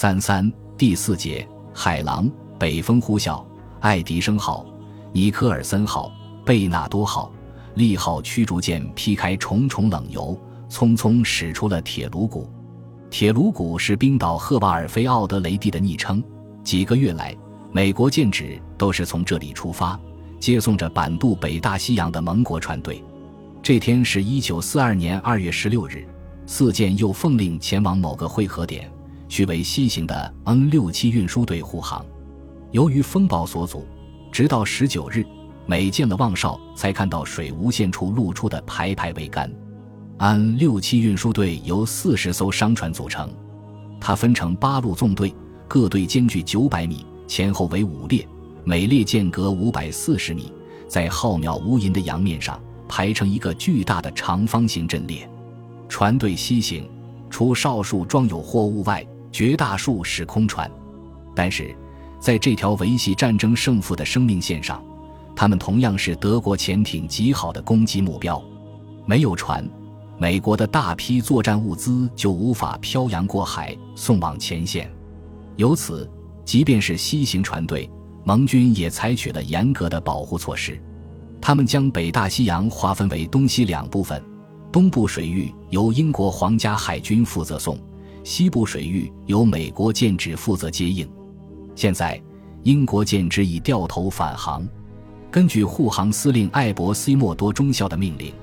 三三第四节，海狼、北风呼啸、爱迪生号、尼科尔森号、贝纳多号、利号驱逐舰劈开重重冷油，匆匆驶出了铁卢谷。铁卢谷是冰岛赫瓦尔菲奥德雷蒂的昵称。几个月来，美国舰只都是从这里出发，接送着板渡北大西洋的盟国船队。这天是一九四二年二月十六日，四舰又奉令前往某个汇合点，去为西行的 N 六七运输队护航。由于风暴所阻，直到十九日，每舰的望哨才看到水无限处露出的排排桅杆。N 六七运输队由四十艘商船组成，它分成八路纵队，各队间距九百米，前后为五列，每列间隔五百四十米，在浩渺无垠的洋面上。排成一个巨大的长方形阵列，船队西行，除少数装有货物外，绝大数是空船。但是，在这条维系战争胜负的生命线上，他们同样是德国潜艇极好的攻击目标。没有船，美国的大批作战物资就无法漂洋过海送往前线。由此，即便是西行船队，盟军也采取了严格的保护措施。他们将北大西洋划分为东西两部分，东部水域由英国皇家海军负责送，西部水域由美国舰只负责接应。现在，英国舰只已掉头返航。根据护航司令艾伯·西莫多中校的命令，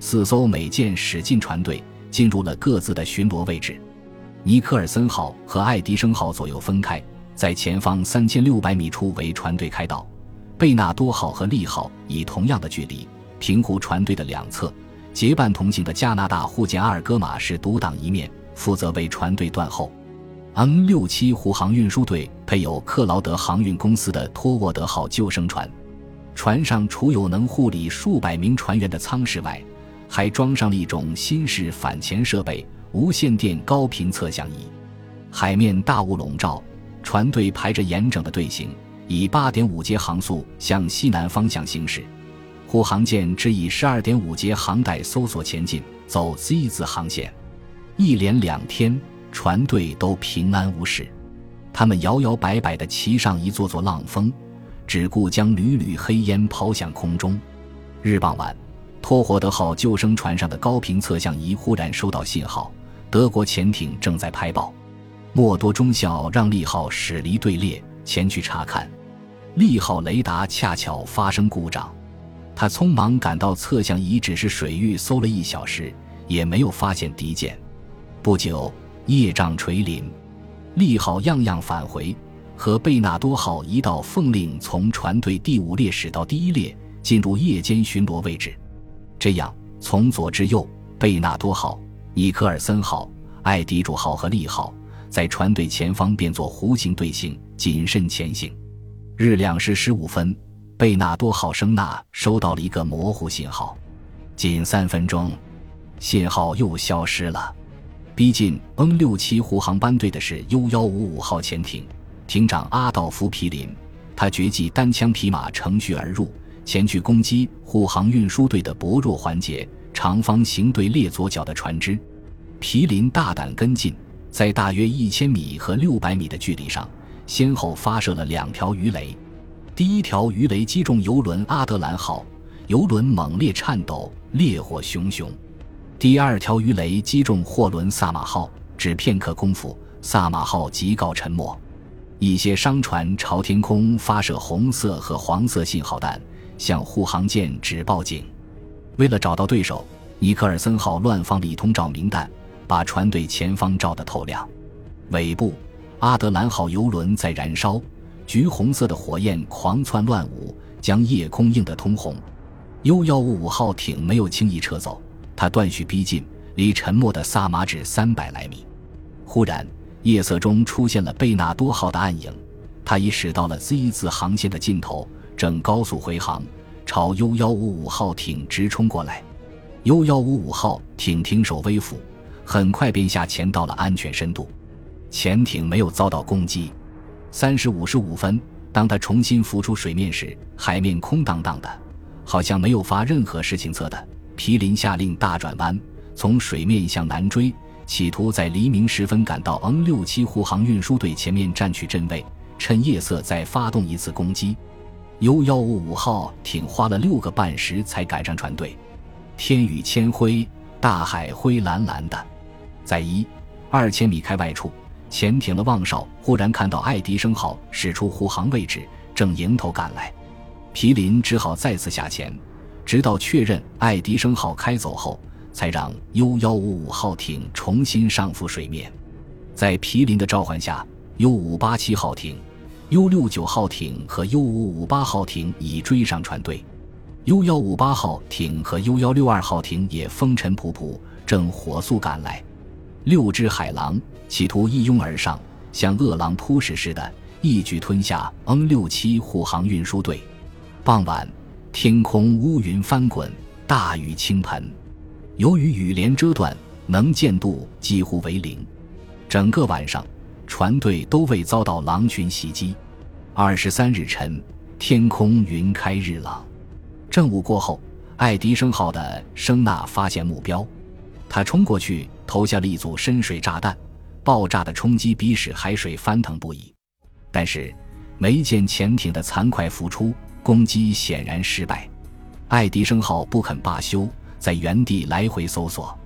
四艘美舰驶进船队，进入了各自的巡逻位置。尼克尔森号和爱迪生号左右分开，在前方三千六百米处为船队开道。贝纳多号和利号以同样的距离平湖船队的两侧，结伴同行的加拿大护舰阿尔戈马是独挡一面，负责为船队断后。N 六七护航运输队配有克劳德航运公司的托沃德号救生船，船上除有能护理数百名船员的舱室外，还装上了一种新式反潜设备——无线电高频测向仪。海面大雾笼罩，船队排着严整的队形。以八点五节航速向西南方向行驶，护航舰只以十二点五节航带搜索前进，走 Z 字航线。一连两天，船队都平安无事。他们摇摇摆摆地骑上一座座浪峰，只顾将缕缕黑烟抛向空中。日傍晚，托霍德号救生船上的高频测向仪忽然收到信号，德国潜艇正在拍报。莫多中校让利号驶离队列，前去查看。利号雷达恰巧发生故障，他匆忙赶到测向仪，只是水域搜了一小时，也没有发现敌舰。不久，夜障垂临，利号样样返回，和贝纳多号一道奉令从船队第五列驶到第一列，进入夜间巡逻位置。这样，从左至右，贝纳多号、尼克尔森号、爱迪主号和利号在船队前方变作弧形队形，谨慎前行。日两时十五分，贝纳多号声呐收到了一个模糊信号，仅三分钟，信号又消失了。逼近 N 六七护航班队的是 U 幺五五号潜艇，艇长阿道夫皮林，他绝技单枪匹马乘虚而入，前去攻击护航运输队的薄弱环节——长方形队列左脚的船只。皮林大胆跟进，在大约一千米和六百米的距离上。先后发射了两条鱼雷，第一条鱼雷击中游轮阿德兰号，游轮猛烈颤抖，烈火熊熊；第二条鱼雷击中货轮萨马号，只片刻功夫，萨马号即告沉没。一些商船朝天空发射红色和黄色信号弹，向护航舰指报警。为了找到对手，尼克尔森号乱放了一通照明弹，把船队前方照得透亮。尾部。阿德兰号游轮在燃烧，橘红色的火焰狂窜乱舞，将夜空映得通红。U 幺五五号艇没有轻易撤走，他断续逼近，离沉没的萨马只三百来米。忽然，夜色中出现了贝纳多号的暗影，他已驶到了 Z 字航线的尽头，正高速回航，朝 U 幺五五号艇直冲过来。U 幺五五号艇停手微俯，很快便下潜到了安全深度。潜艇没有遭到攻击。三时五十五分，当他重新浮出水面时，海面空荡荡的，好像没有发任何事情测的。皮林下令大转弯，从水面向南追，企图在黎明时分赶到 N 六七护航运输队前面占取阵位，趁夜色再发动一次攻击。U 幺五五号艇花了六个半时才赶上船队。天宇千灰，大海灰蓝蓝的。在一二千米开外处，潜艇的望哨忽然看到爱迪生号驶出护航位置，正迎头赶来。皮林只好再次下潜，直到确认爱迪生号开走后。才让 U 幺五五号艇重新上浮水面，在皮林的召唤下，U 五八七号艇、U 六九号艇和 U 五五八号艇已追上船队，U 幺五八号艇和 U 幺六二号艇也风尘仆仆，正火速赶来。六只海狼企图一拥而上，像饿狼扑食似的，一举吞下 N 六七护航运输队。傍晚，天空乌云翻滚，大雨倾盆。由于雨帘遮断，能见度几乎为零。整个晚上，船队都未遭到狼群袭击。二十三日晨，天空云开日朗。正午过后，爱迪生号的声呐发现目标，他冲过去投下了一组深水炸弹，爆炸的冲击逼使海水翻腾不已。但是，没见潜艇的残块浮出，攻击显然失败。爱迪生号不肯罢休。在原地来回搜索，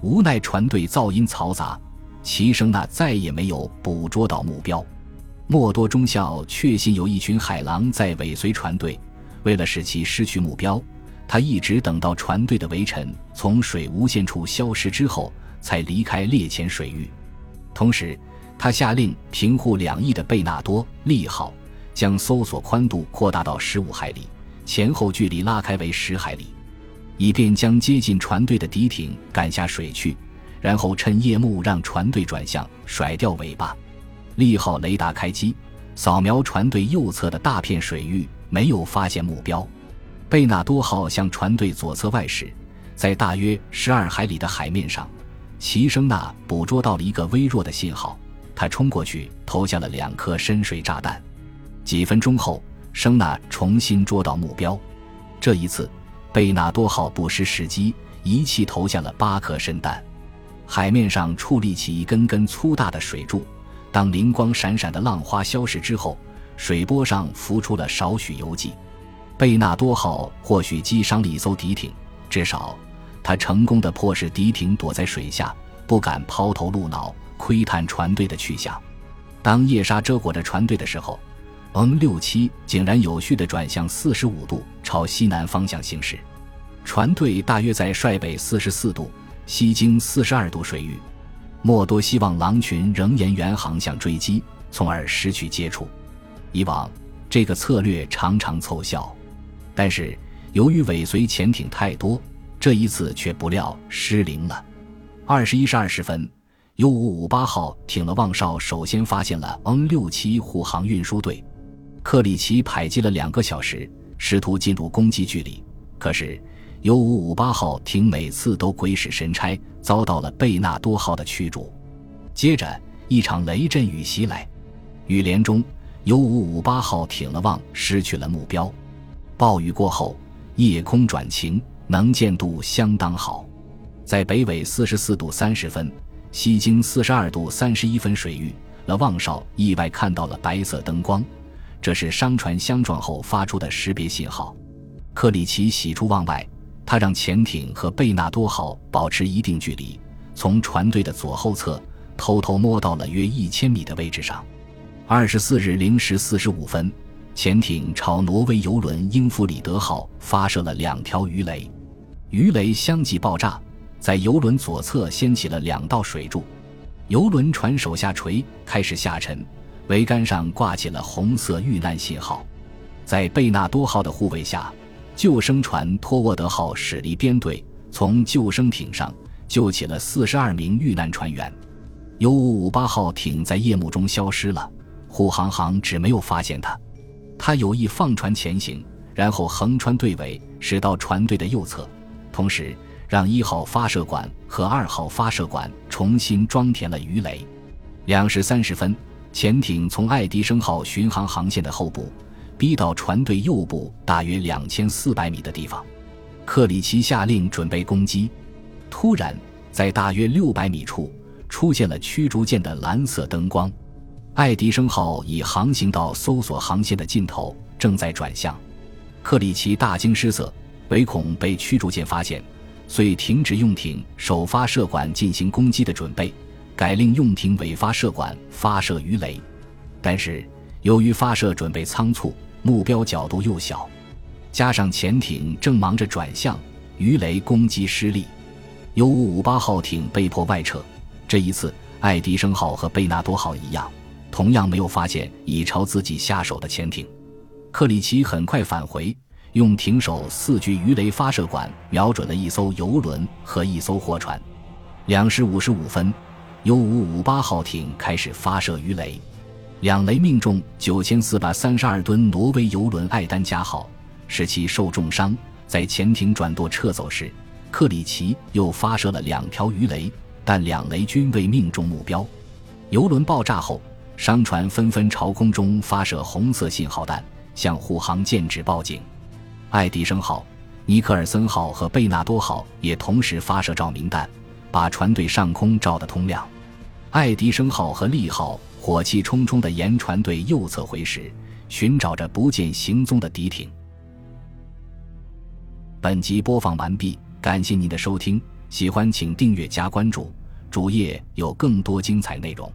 无奈船队噪音嘈杂，齐声纳再也没有捕捉到目标。莫多中校确信有一群海狼在尾随船队，为了使其失去目标，他一直等到船队的围尘从水无限处消失之后，才离开猎潜水域。同时，他下令平护两翼的贝纳多利号将搜索宽度扩大到十五海里，前后距离拉开为十海里。以便将接近船队的敌艇赶下水去，然后趁夜幕让船队转向，甩掉尾巴。利号雷达开机，扫描船队右侧的大片水域，没有发现目标。贝纳多号向船队左侧外驶，在大约十二海里的海面上，齐声纳捕捉到了一个微弱的信号，他冲过去投下了两颗深水炸弹。几分钟后，声呐重新捉到目标，这一次。贝纳多号不失时机，一气投下了八颗深弹。海面上矗立起一根根粗大的水柱。当灵光闪闪的浪花消失之后，水波上浮出了少许游迹。贝纳多号或许击伤了一艘敌艇，至少，他成功的迫使敌艇躲在水下，不敢抛头露脑窥探船队的去向。当夜沙遮裹着船队的时候。N 六七井然有序地转向四十五度，朝西南方向行驶。船队大约在率北四十四度、西经四十二度水域。莫多希望狼群仍沿原航向追击，从而失去接触。以往这个策略常常凑效，但是由于尾随潜艇太多，这一次却不料失灵了。二十一时二十分，U 五五八号挺了望哨，首先发现了 N 六七护航运输队。克里奇迫击了两个小时，试图进入攻击距离，可是 U-558 号艇每次都鬼使神差，遭到了贝纳多号的驱逐。接着，一场雷阵雨袭来，雨帘中，U-558 号挺了望，失去了目标。暴雨过后，夜空转晴，能见度相当好，在北纬四十四度三十分、西经四十二度三十一分水域，了望哨意外看到了白色灯光。这是商船相撞后发出的识别信号。克里奇喜出望外，他让潜艇和贝纳多号保持一定距离，从船队的左后侧偷偷摸到了约一千米的位置上。二十四日零时四十五分，潜艇朝挪威游轮英弗里德号发射了两条鱼雷，鱼雷相继爆炸，在游轮左侧掀起了两道水柱，游轮船首下垂，开始下沉。桅杆上挂起了红色遇难信号，在贝纳多号的护卫下，救生船托沃德号驶离编队，从救生艇上救起了四十二名遇难船员。U-558 号艇在夜幕中消失了，护航航只没有发现它。他有意放船前行，然后横穿队尾，驶到船队的右侧，同时让一号发射管和二号发射管重新装填了鱼雷。两时三十分。潜艇从爱迪生号巡航航线的后部，逼到船队右部大约两千四百米的地方。克里奇下令准备攻击。突然，在大约六百米处出现了驱逐舰的蓝色灯光。爱迪生号已航行到搜索航线的尽头，正在转向。克里奇大惊失色，唯恐被驱逐舰发现，遂停止用艇首发射管进行攻击的准备，改令用艇尾发射管发射鱼雷。但是由于发射准备仓促，目标角度又小，加上潜艇正忙着转向，鱼雷攻击失利。U 五五八号艇被迫外撤。这一次，爱迪生号和贝纳多号一样，同样没有发现已朝自己下手的潜艇。克里奇很快返回，用艇手四具鱼雷发射管瞄准了一艘游轮和一艘货船。两时五十五分，U 五五八号艇开始发射鱼雷，两雷命中九千四百三十二吨挪威游轮爱丹加号，使其受重伤。在潜艇转舵撤走时。克里奇又发射了两条鱼雷，但两雷均未命中目标。游轮爆炸后，商船纷纷朝空中发射红色信号弹，向护航舰只报警。爱迪生号、尼克尔森号和贝纳多号也同时发射照明弹，把船队上空照得通亮。爱迪生号和利号火气冲冲的沿船队右侧回时，寻找着不见行踪的敌艇。本集播放完毕。感谢您的收听，喜欢请订阅加关注，主页有更多精彩内容。